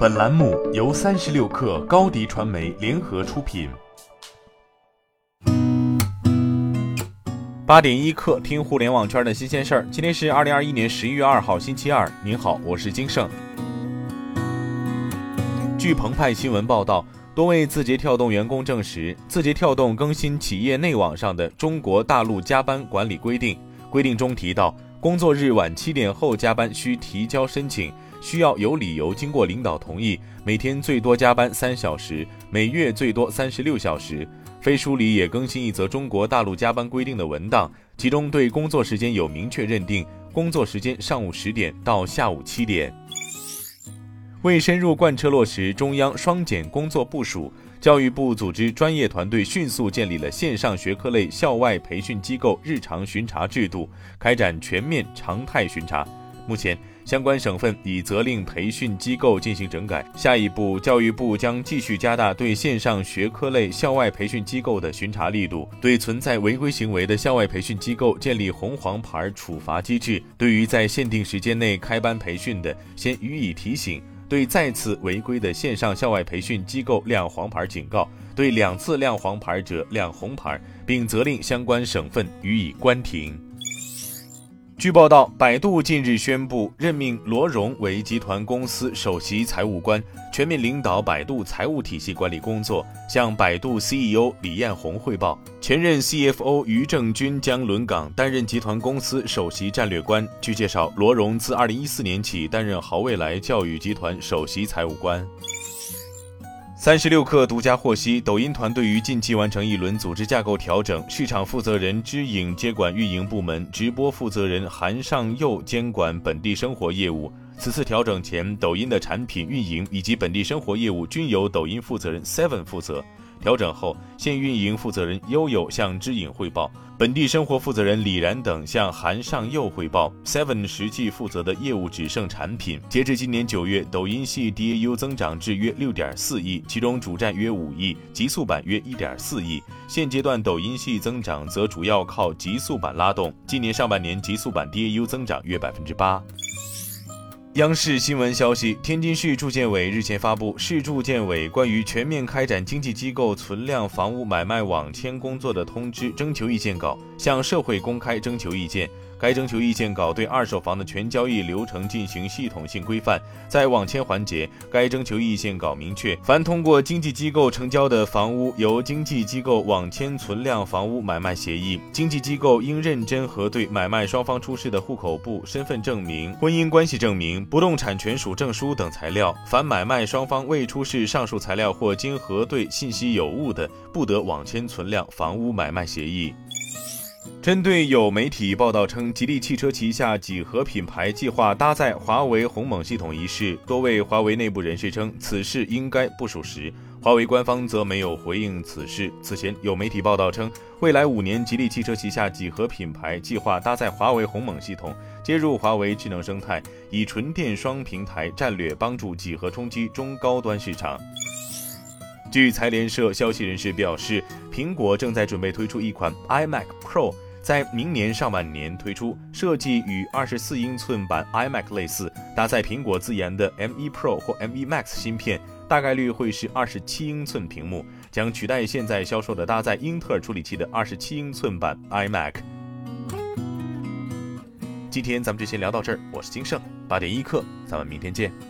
本栏目由三十六氪高低传媒联合出品。八点一刻，听互联网圈的新鲜事儿。今天是二零二一年十一月二号，星期二。您好，我是金盛。据澎湃新闻报道，多位字节跳动员工证实，字节跳动更新企业内网上的中国大陆加班管理规定。规定中提到，工作日晚七点后加班需提交申请。需要有理由，经过领导同意，每天最多加班三小时，每月最多三十六小时。飞书里也更新一则中国大陆加班规定的文档，其中对工作时间有明确认定，工作时间上午十点到下午七点。为深入贯彻落实中央双减工作部署，教育部组织专业团队迅速建立了线上学科类校外培训机构日常巡查制度，开展全面常态巡查。目前。相关省份已责令培训机构进行整改。下一步，教育部将继续加大对线上学科类校外培训机构的巡查力度，对存在违规行为的校外培训机构建立红黄牌处罚机制。对于在限定时间内开班培训的，先予以提醒；对再次违规的线上校外培训机构亮黄牌警告；对两次亮黄牌者亮红牌，并责令相关省份予以关停。据报道，百度近日宣布任命罗荣为集团公司首席财务官，全面领导百度财务体系管理工作，向百度 CEO 李彦宏汇报。前任 CFO 于正军将轮岗，担任集团公司首席战略官。据介绍，罗荣自2014年起担任豪未来教育集团首席财务官。三十六氪独家获悉，抖音团队于近期完成一轮组织架构调整，市场负责人知影接管运营部门，直播负责人韩尚佑监管本地生活业务。此次调整前，抖音的产品运营以及本地生活业务均由抖音负责人 Seven 负责。调整后，现运营负责人悠悠向知影汇报，本地生活负责人李然等向韩尚佑汇报。Seven 实际负责的业务只剩产品。截至今年九月，抖音系 DAU 增长至约六点四亿，其中主站约五亿，极速版约一点四亿。现阶段抖音系增长则主要靠极速版拉动，今年上半年极速版 DAU 增长约百分之八。央视新闻消息，天津市住建委日前发布《市住建委关于全面开展经济机构存量房屋买卖网签工作的通知》征求意见稿，向社会公开征求意见。该征求意见稿对二手房的全交易流程进行系统性规范。在网签环节，该征求意见稿明确，凡通过经纪机构成交的房屋，由经纪机构网签存量房屋买卖协议。经纪机构应认真核对买卖双方出示的户口簿、身份证明、婚姻关系证明、不动产权属证书等材料。凡买卖双方未出示上述材料或经核对信息有误的，不得网签存量房屋买卖协议。针对有媒体报道称吉利汽车旗下几何品牌计划搭载华为鸿蒙系统一事，多位华为内部人士称此事应该不属实。华为官方则没有回应此事。此前有媒体报道称，未来五年吉利汽车旗下几何品牌计划搭载华为鸿蒙系统，接入华为智能生态，以纯电双平台战略帮助几何冲击中高端市场。据财联社消息人士表示，苹果正在准备推出一款 iMac Pro。在明年上半年推出，设计与二十四英寸版 iMac 类似，搭载苹果自研的 M1 Pro 或 M1 Max 芯片，大概率会是二十七英寸屏幕，将取代现在销售的搭载英特尔处理器的二十七英寸版 iMac。今天咱们就先聊到这儿，我是金盛，八点一刻，咱们明天见。